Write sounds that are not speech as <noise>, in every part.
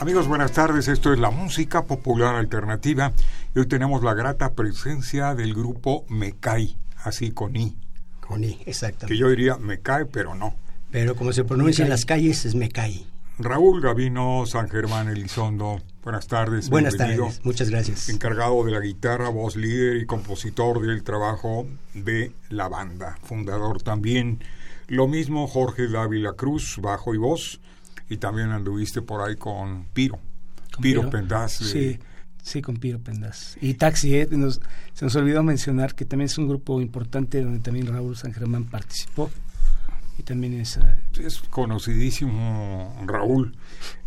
Amigos, buenas tardes. Esto es la música popular alternativa y hoy tenemos la grata presencia del grupo Mecai, así con I. Con I, exactamente. Que yo diría Mecai, pero no. Pero como se pronuncia en las calles es Mecai. Raúl Gavino, San Germán Elizondo, buenas tardes. Buenas tardes, muchas gracias. Encargado de la guitarra, voz líder y compositor del trabajo de la banda. Fundador también. Lo mismo Jorge Dávila Cruz, bajo y voz y también anduviste por ahí con Piro. Piro, Pendaz. Sí, sí, con Piro Pendaz. Y Taxi, ¿eh? se nos olvidó mencionar que también es un grupo importante donde también Raúl San Germán participó. Y también es... Eh, es conocidísimo Raúl.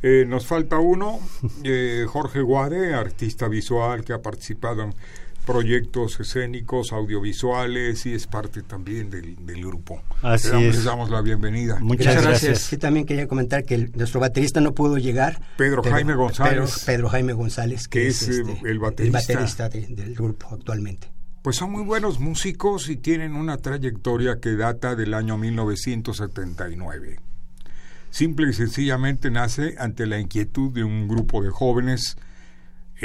Eh, nos falta uno, eh, Jorge Guade, artista visual que ha participado en proyectos escénicos, audiovisuales y es parte también del, grupo. Así Les damos la bienvenida. Muchas, gracias. Sí, también quería comentar que nuestro baterista no pudo llegar. Pedro Jaime González. Pedro, Jaime González, que, es, este, el baterista, del grupo actualmente. Pues son muy buenos músicos y tienen una trayectoria que data del año 1979. Simple y sencillamente nace ante la inquietud de un grupo de jóvenes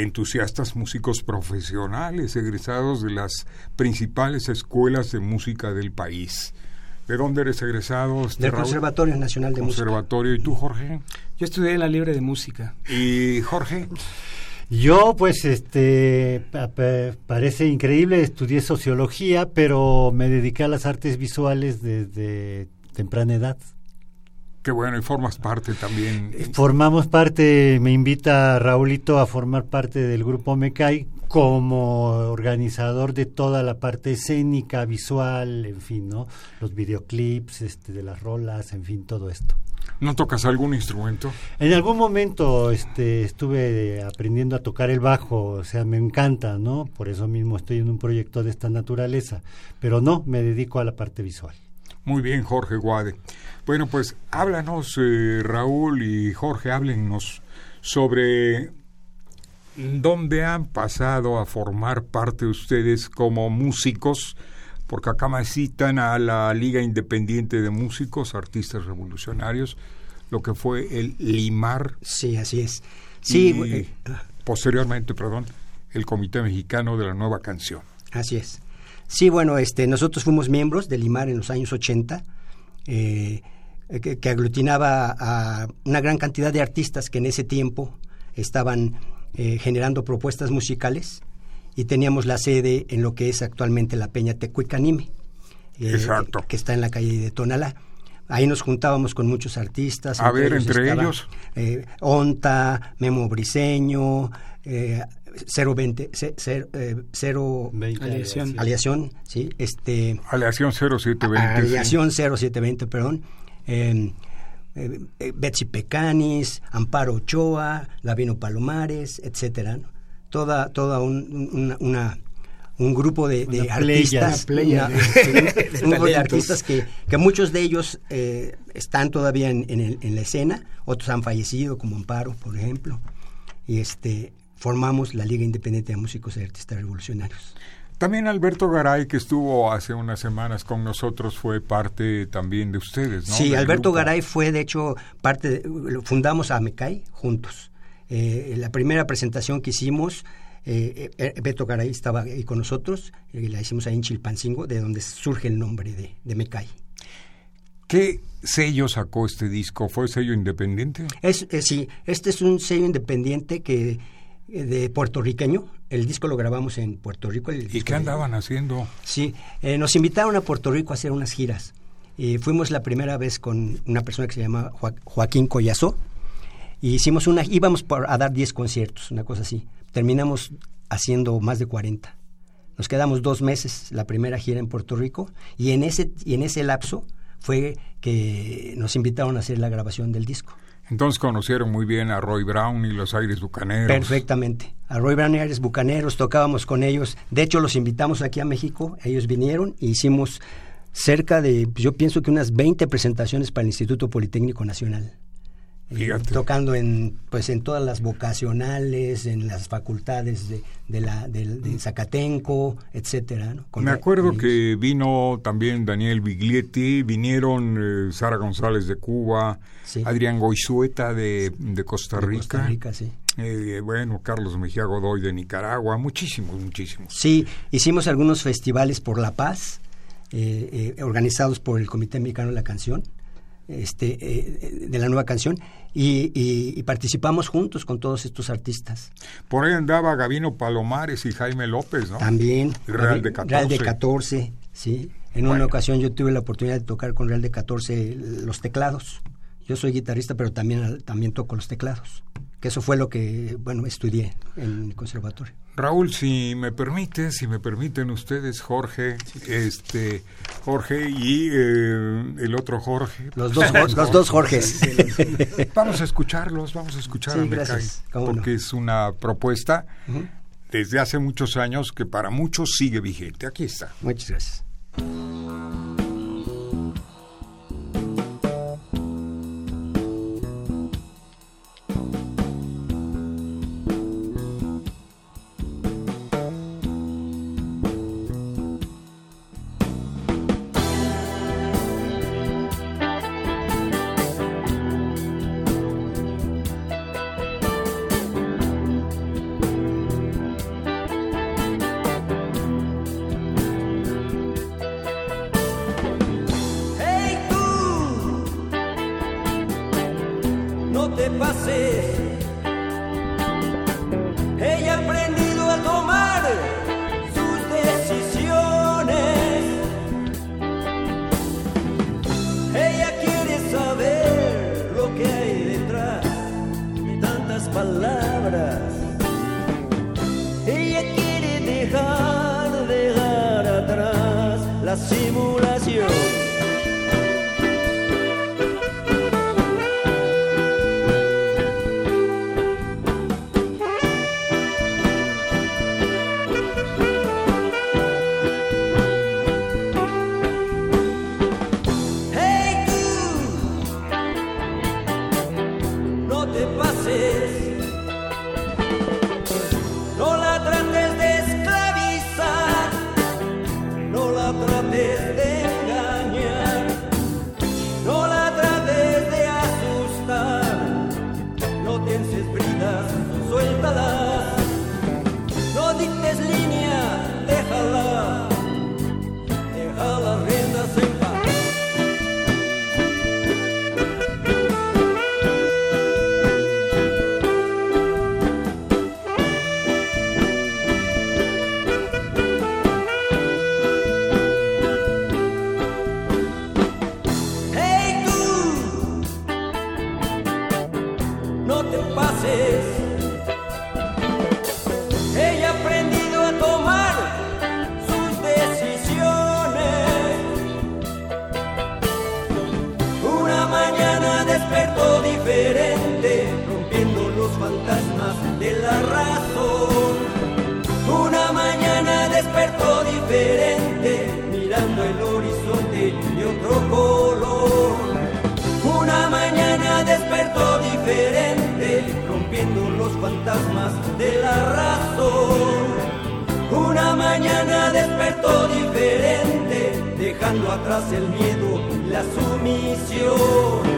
entusiastas músicos profesionales egresados de las principales escuelas de música del país. ¿De dónde eres egresado? Este, del Conservatorio Nacional de Conservatorio. ¿Y tú, Jorge? Yo estudié en la Libre de Música. ¿Y Jorge? Yo, pues, este, parece increíble, estudié sociología, pero me dediqué a las artes visuales desde temprana edad. Qué bueno, y formas parte también. Eh, formamos parte, me invita Raulito a formar parte del grupo Mecai como organizador de toda la parte escénica, visual, en fin, ¿no? Los videoclips, este, de las rolas, en fin, todo esto. ¿No tocas algún instrumento? En algún momento este, estuve aprendiendo a tocar el bajo, o sea, me encanta, ¿no? Por eso mismo estoy en un proyecto de esta naturaleza, pero no, me dedico a la parte visual. Muy bien, Jorge Guade. Bueno, pues háblanos, eh, Raúl y Jorge, háblennos sobre dónde han pasado a formar parte ustedes como músicos, porque acá me citan a la Liga Independiente de Músicos, Artistas Revolucionarios, lo que fue el LIMAR. Sí, así es. Sí, y eh, posteriormente, perdón, el Comité Mexicano de la Nueva Canción. Así es. Sí, bueno, este, nosotros fuimos miembros del LIMAR en los años 80. Eh, que, aglutinaba a una gran cantidad de artistas que en ese tiempo estaban eh, generando propuestas musicales y teníamos la sede en lo que es actualmente la Peña Tecuicanime, eh, que está en la calle de Tonalá. Ahí nos juntábamos con muchos artistas. A ver, entre ellos. Eh, Onta, Memo Briseño, eh, 020, cero, cero Aleación. sí, este. Aleación 0720. Aleación 0720, perdón. Em, eh, eh, Betsy Pecanis, Amparo Ochoa, Gabino Palomares, etcétera. Toda, toda un, una, un grupo de, artistas, un grupo de artistas que, que, muchos de ellos eh, están todavía en, en, la escena, otros han fallecido, como Amparo, por ejemplo, y este formamos la Liga Independiente de Músicos y Artistas Revolucionarios. También Alberto Garay, que estuvo hace unas semanas con nosotros, fue parte también de ustedes, ¿no? Sí, Alberto Garay fue, de hecho, parte, de, fundamos a Mecay juntos. Eh, la primera presentación que hicimos, eh, eh, Beto Garay estaba ahí con nosotros, y la hicimos ahí en Chilpancingo, de donde surge el nombre de, de Mecay. ¿Qué sello sacó este disco? ¿Fue sello independiente? Es, sí, este es un sello independiente que de puertorriqueño. El disco lo grabamos en Puerto Rico. ¿Y qué andaban haciendo? Sí, eh, nos invitaron a Puerto Rico a hacer unas giras. y fuimos la primera vez con una persona que se llama Joaquín Collazo. Y hicimos una, íbamos a dar 10 conciertos, una cosa así. Terminamos haciendo más de 40. Nos quedamos dos meses, la primera gira en Puerto Rico, y en ese, y en ese lapso fue que nos invitaron a hacer la grabación del disco. Entonces conocieron muy bien a Roy Brown y los Aires Bucaneros. Perfectamente. A Roy Brown y Aires Bucaneros tocábamos con ellos. De hecho, los invitamos aquí a México. Ellos vinieron e hicimos cerca de, yo pienso que unas 20 presentaciones para el Instituto Politécnico Nacional. Eh, tocando en pues en todas las vocacionales en las facultades de, de la de, Zacatenco etcétera me acuerdo que vino también Daniel Biglietti vinieron eh, Sara González de Cuba Adrián Goizueta de, de Costa Rica Costa Rica sí. eh, bueno, Carlos Mejía Godoy de Nicaragua, muchísimos, muchísimos. Sí, hicimos algunos festivales por la paz, organizados por el Comité Mexicano de la Canción, este, eh, de la nueva canción y, participamos juntos con todos estos artistas. Por ahí andaba Gavino Palomares y Jaime López, ¿no? También. Real de 14. Real de 14, sí. En una ocasión yo tuve la oportunidad de tocar con Real de 14 los teclados. Yo soy guitarrista, pero también, también toco los teclados. Que eso fue lo que, bueno, estudié en el conservatorio. Raúl, si me permite, si me permiten ustedes, Jorge, este, Jorge y eh, el otro Jorge. Los dos, <laughs> los dos Jorges. vamos a escucharlos, vamos a escuchar a porque es una propuesta desde hace muchos años que para muchos sigue vigente. Aquí está. Muchas gracias. De ter de la razón. Una mañana despertó diferente, mirando el horizonte de otro color. Una mañana despertó diferente, rompiendo los fantasmas de la razón. Una mañana despertó diferente, dejando atrás el miedo, la sumisión.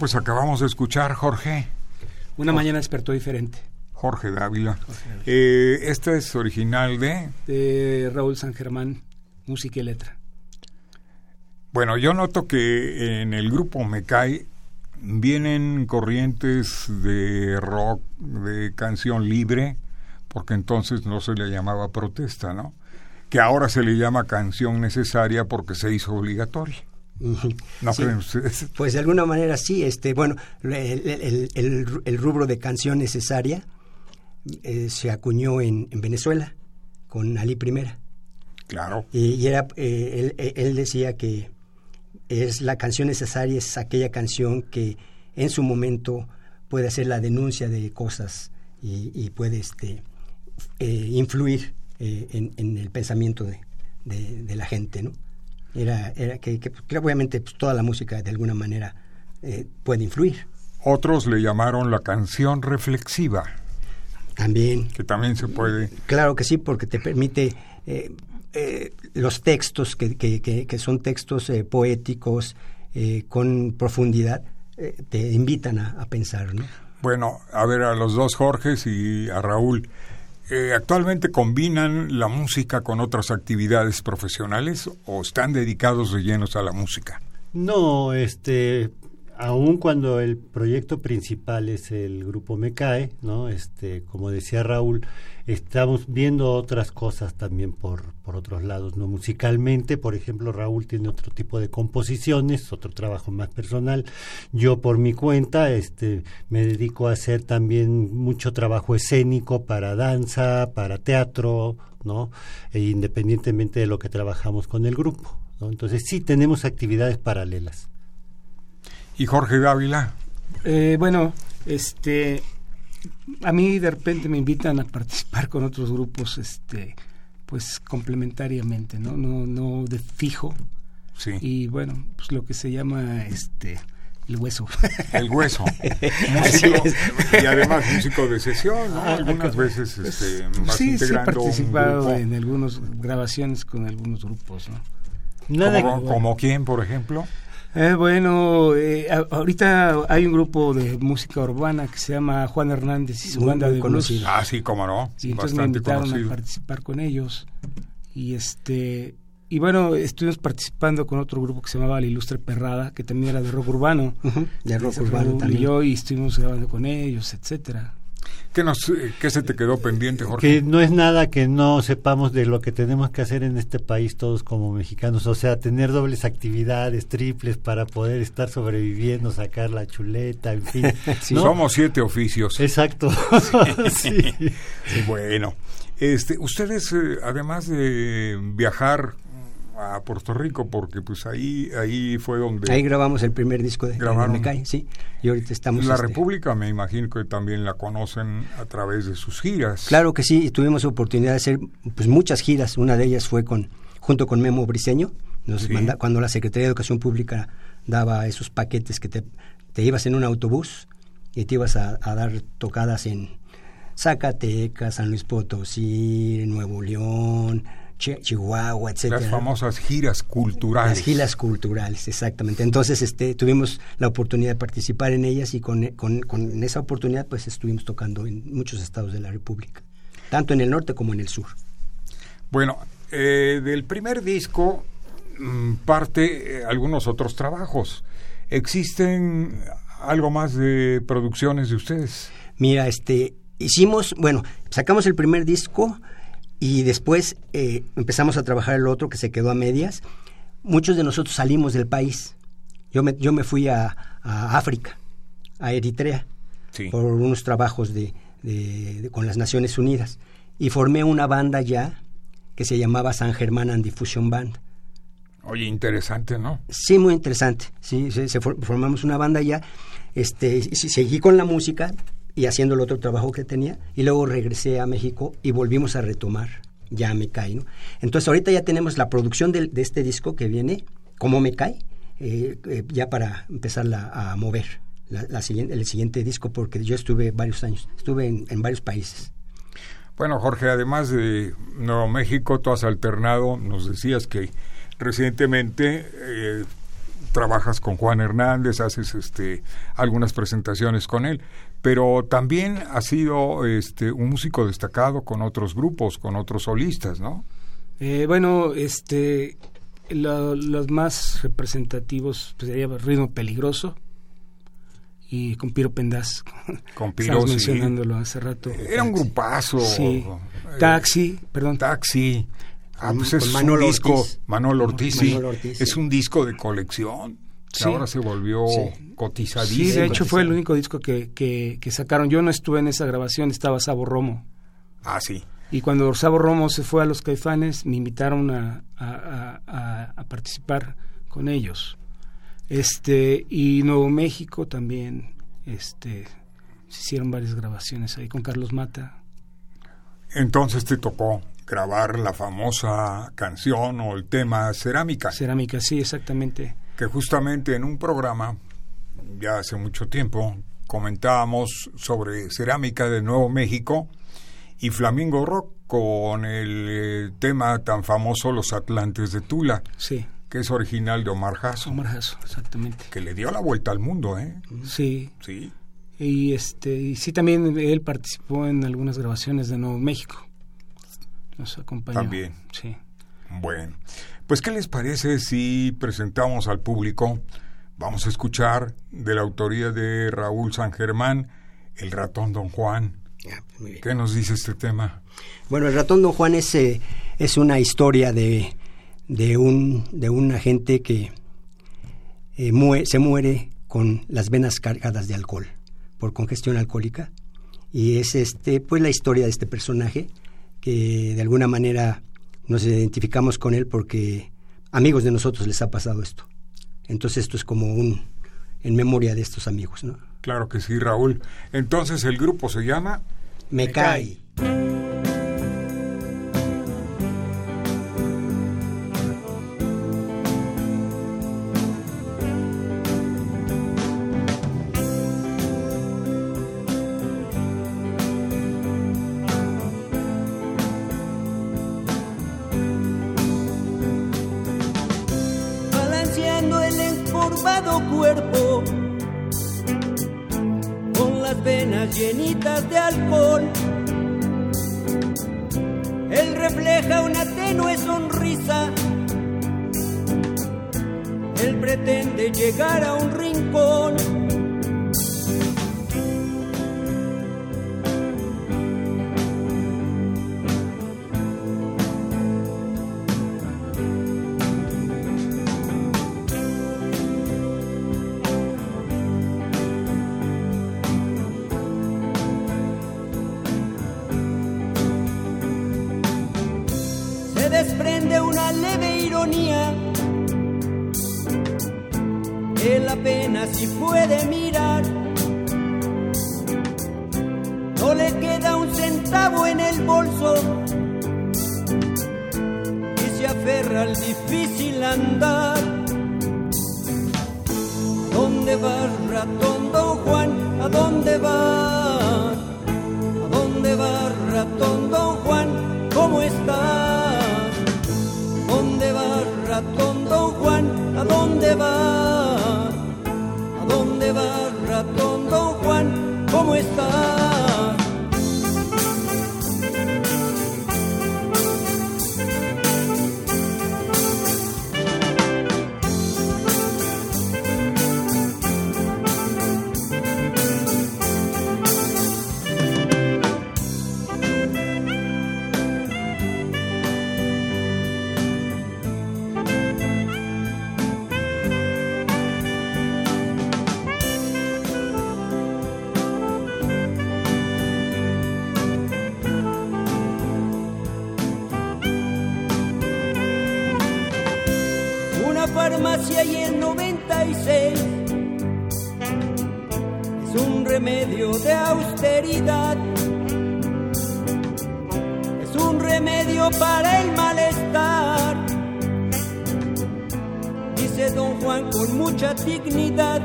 Pues acabamos de escuchar Jorge, Una mañana despertó diferente. Jorge Dávila. Eh, esta es original de... De Raúl San Germán, música y letra. Bueno, yo noto que en el grupo Mecay vienen corrientes de rock, de canción libre, porque entonces no se le llamaba protesta, ¿no? Que ahora se le llama canción necesaria porque se hizo obligatoria. ¿No Sí. creen ustedes? <laughs> Pues de alguna manera sí, este, bueno, el, el- el- el rubro de canción necesaria eh, se acuñó en, en Venezuela con Ali Primera. Claro. Y, y era, eh, él, él decía que es la canción necesaria, es aquella canción que en su momento puede hacer la denuncia de cosas y, y puede este, eh, influir eh, en, en el pensamiento de, de- de la gente, ¿no? Era, era que, que, que obviamente pues, toda la música de alguna manera eh, puede influir. Otros le llamaron la canción reflexiva, También, que también se puede... claro que sí, porque te permite eh, eh, los textos que, que- que- que son textos eh, poéticos eh, con profundidad, eh, te invitan a, a pensar, ¿no? Bueno, a ver, a los dos Jorges y a Raúl, eh, ¿actualmente combinan la música con otras actividades profesionales o están dedicados de llenos a la música? No, este, aun cuando el proyecto principal es el grupo Mecae, ¿no? Este, como decía Raúl, estamos viendo otras cosas también por, por otros lados, ¿no? Musicalmente, por ejemplo, Raúl tiene otro tipo de composiciones, otro trabajo más personal. Yo por mi cuenta, este, me dedico a hacer también mucho trabajo escénico para danza, para teatro, ¿no? E independientemente de lo que trabajamos con el grupo. ¿no? Entonces sí tenemos actividades paralelas. ¿Y Jorge Dávila? Eh, bueno, este, a mí de repente me invitan a participar con otros grupos, este, pues complementariamente, ¿no? No, no de fijo. Sí. Y bueno, pues lo que se llama, este, el hueso. El hueso. <laughs> músico, y además músico de sesión, ¿no? Ah, Algunas veces este, vas sí, sí he integrando un participado grupo. en algunas grabaciones con algunos grupos, ¿no? Nada, ¿Como, como quién, por ejemplo? Eh, bueno, eh, a- ahorita hay un grupo de música urbana que se llama Juan Hernández y su Muy- banda muy de blues. conocido. Ah, sí, cómo no. Y entonces me Bastante invitaron conocido. a participar con ellos. Y este y bueno, estuvimos participando con otro grupo que se llamaba La Ilustre Perrada, que también era de rock urbano. De rock urbano también. Y yo y estuvimos grabando con ellos, etcétera. ¿Qué, nos, eh, ¿Qué se te quedó pendiente, Jorge? que no es nada que no sepamos de lo que tenemos que hacer en este país todos como mexicanos, o sea, tener dobles actividades, triples para poder estar sobreviviendo, sacar la chuleta, en fin. <laughs> Sí. ¿no? Somos siete oficios. Exacto. <laughs> sí. Bueno, este, ustedes, eh, además de viajar a Puerto Rico porque pues ahí ahí fue donde Ahí grabamos el primer disco de, de Grabaron. Mecay, sí. Y ahorita estamos... la este, República me imagino que también la conocen a través de sus giras. Claro que sí, y tuvimos oportunidad de hacer pues muchas giras. Una de ellas fue con junto con Memo Briseño. Nos Sí. manda- cuando la Secretaría de Educación Pública daba esos paquetes que te, te ibas en un autobús y te ibas a, a dar tocadas en Zacatecas, San Luis Potosí, Nuevo León, Chihuahua, etcétera. Las famosas giras culturales. Las giras culturales, exactamente. Entonces, este, tuvimos la oportunidad de participar en ellas y con, con- con esa oportunidad, pues estuvimos tocando en muchos estados de la República, tanto en el norte como en el sur. Bueno, eh, del primer disco mm, parte eh, algunos otros trabajos. ¿Existen algo más de producciones de ustedes? Mira, este, hicimos, bueno, sacamos el primer disco y después eh, empezamos a trabajar el otro que se quedó a medias. Muchos de nosotros salimos del país. Yo me, yo me fui a, a África, a Eritrea. Sí. por unos trabajos de, de- de- con las Naciones Unidas. Y formé una banda ya que se llamaba San Germán and Diffusion Band. Oye, interesante, ¿no? Sí, muy interesante. Sí, se, se for- formamos una banda ya. Este, seguí con la música y haciendo el otro trabajo que tenía. Y luego regresé a México y volvimos a retomar Ya Me Cae. ¿no? Entonces ahorita ya tenemos la producción del- de, este disco que viene, Como Me Cae, eh, eh, ya para empezarla a mover. La, la siguiente, el siguiente disco, porque yo estuve varios años, estuve en, en varios países. Bueno, Jorge, además de Nuevo México, tú has alternado, nos decías que recientemente eh, trabajas con Juan Hernández, haces este, algunas presentaciones con él, pero también has sido este, un músico destacado con otros grupos, con otros solistas, ¿no? Eh, bueno, este, lo- los más representativos pues, sería Ritmo Peligroso y con Piro Pendaz. <laughs> Con Piro, sí. mencionándolo hace rato. Era un grupazo. Sí. Eh, Taxi, perdón. Taxi. Ah, pues es un disco, Ortiz. Manolo Ortiz, sí. Manolo Ortiz, es sí. un disco de colección. Que Sí. Ahora se volvió Sí. cotizadísimo. Sí, de hecho fue el único disco que, que, que sacaron. Yo no estuve en esa grabación, estaba Sabo Romo. Ah, sí. Y cuando Sabo Romo se fue a los Caifanes, me invitaron a- a- a participar con ellos. Este, y Nuevo México también, este, se hicieron varias grabaciones ahí con Carlos Mata. Entonces te tocó grabar la famosa canción o el tema Cerámica, Cerámica, sí, exactamente. Que justamente en un programa, ya hace mucho tiempo, comentábamos sobre Cerámica de Nuevo México y Flamingo Rock con el eh, tema tan famoso Los Atlantes de Tula, Sí, que es original de Omar Jasso, Omar Jasso, exactamente. que le dio la vuelta al mundo, ¿eh? Sí, Sí. y este, y sí también él participó en algunas grabaciones de Nuevo México. Nos acompañó. También. Sí. Bueno, pues ¿qué les parece si presentamos al público? Vamos a escuchar de la autoría de Raúl San Germán, El ratón Don Juan. Ya, pues, muy bien. ¿Qué nos dice este tema? Bueno, el ratón Don Juan es, eh, es una historia de, de, un, de un agente que eh, mue- se muere con las venas cargadas de alcohol por congestión alcohólica. Y es este, pues la historia de este personaje que de alguna manera nos identificamos con él porque amigos de nosotros les ha pasado esto. Entonces esto es como un en memoria de estos amigos, ¿no? Claro que sí, Raúl. Entonces el grupo se llama Me cae. Si puede mirar. No le queda un centavo en el bolso y se aferra al difícil andar. ¿A dónde vas, ratón don Juan? ¿A dónde Juan? ¿Cómo estás? Dice don Juan con mucha dignidad.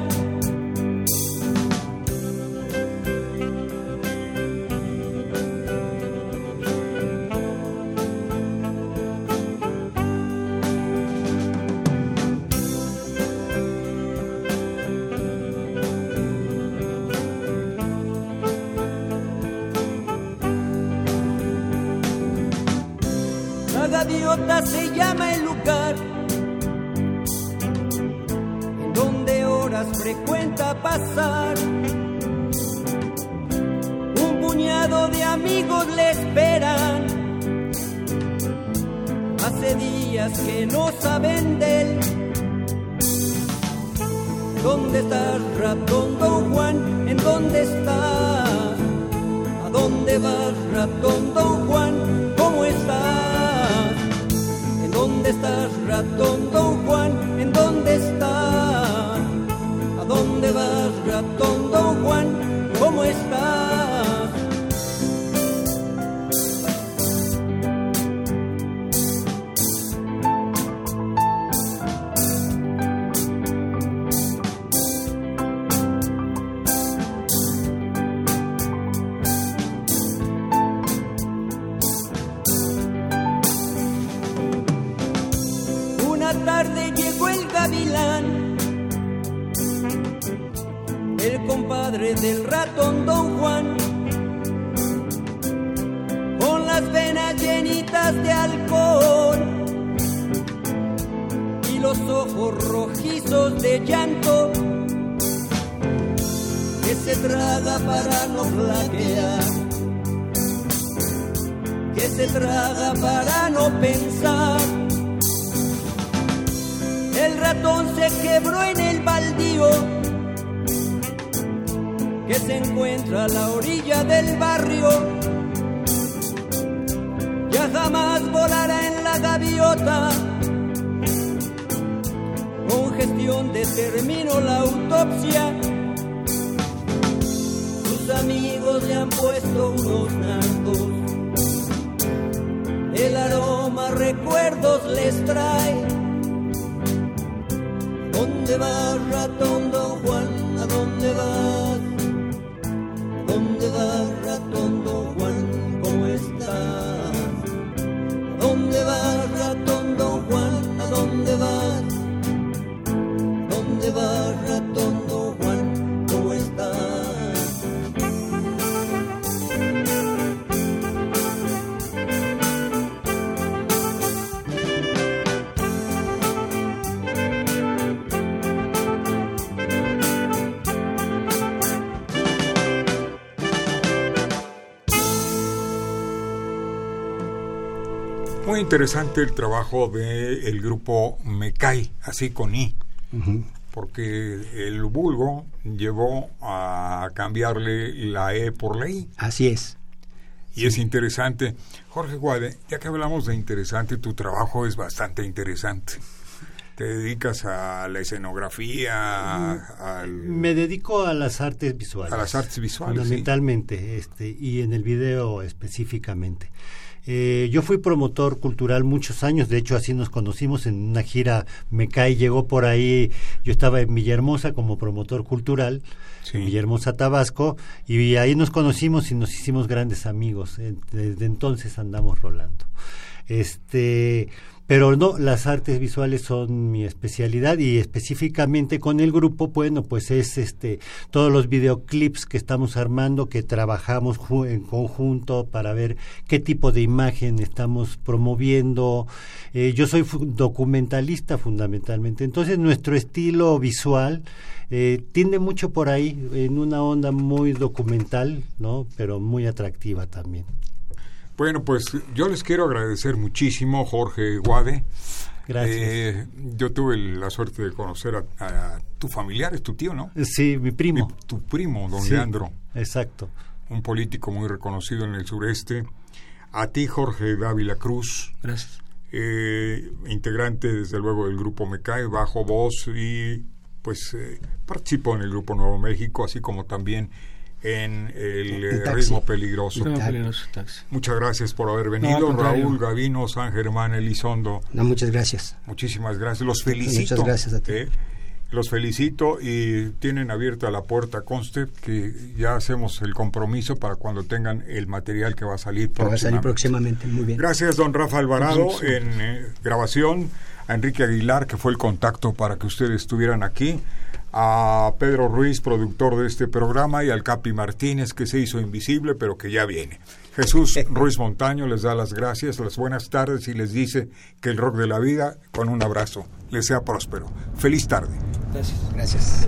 La gaviota se llama el pasar. Un puñado de amigos le esperan. Hace días que no saben de él. ¿Dónde estás, ratón don Juan? ¿En dónde estás? ¿A dónde vas, ratón don Juan? Que traga para no flaquear, que se traga para no pensar. El ratón se quebró en el baldío que se encuentra a la orilla del barrio. Ya jamás volará en la gaviota. Con gestión determinó la autopsia. Amigos le han puesto unos narcos. El aroma recuerdos les trae. ¿Dónde vas, ratón don Juan? ¿A dónde vas? Interesante el trabajo del el grupo Mecay, así con I, porque el vulgo llevó a cambiarle la E por la I. Así es. y es interesante. Jorge Guade, ya que hablamos de interesante, tu trabajo es bastante interesante. ¿Te dedicas a la escenografía? Al... Me dedico a las artes visuales. A las artes visuales. Fundamentalmente, este, y en el video específicamente. Eh, yo fui promotor cultural muchos años, de hecho así nos conocimos en una gira, me cae, llegó por ahí, yo estaba en Villahermosa como promotor cultural, en Villahermosa, Tabasco, y ahí nos conocimos y nos hicimos grandes amigos, desde entonces andamos rolando. Este, pero no, las artes visuales son mi especialidad y específicamente con el grupo, bueno, pues es este todos los videoclips que estamos armando, que trabajamos en conjunto para ver qué tipo de imagen estamos promoviendo. Eh, yo soy documentalista fundamentalmente, entonces nuestro estilo visual eh, tiende mucho por ahí, en una onda muy documental, ¿no? Pero muy atractiva también. Bueno, pues yo les quiero agradecer muchísimo, Jorge Guade. Gracias. Eh, yo tuve la suerte de conocer a, tu familiar, es tu tío, ¿no? Sí, mi primo. tu primo, don Leandro. Exacto. Un político muy reconocido en el sureste. A ti, Jorge Dávila Cruz. Gracias. Eh, integrante, desde luego, del grupo Mecae, bajo voz y pues eh, participó en el grupo Nuevo México, así como también en el eh, ritmo peligroso. Muchas gracias por haber venido, Raúl Gavino, San Germán Elizondo. No, muchas gracias. Muchísimas gracias. Los felicito. Muchas gracias a ti. Eh, los felicito y tienen abierta la puerta, conste que ya hacemos el compromiso para cuando tengan el material que va a salir próximamente. Va a salir próximamente, muy bien. Gracias, don Rafa Alvarado, en eh, grabación, a Enrique Aguilar, que fue el contacto para que ustedes estuvieran aquí a Pedro Ruiz, productor de este programa, y al Capi Martínez, que se hizo invisible, pero que ya viene. Jesús <laughs> Ruiz Montaño les da las gracias, las buenas tardes y les dice que el rock de la vida, con un abrazo, les sea próspero. Feliz tarde. Gracias. Gracias.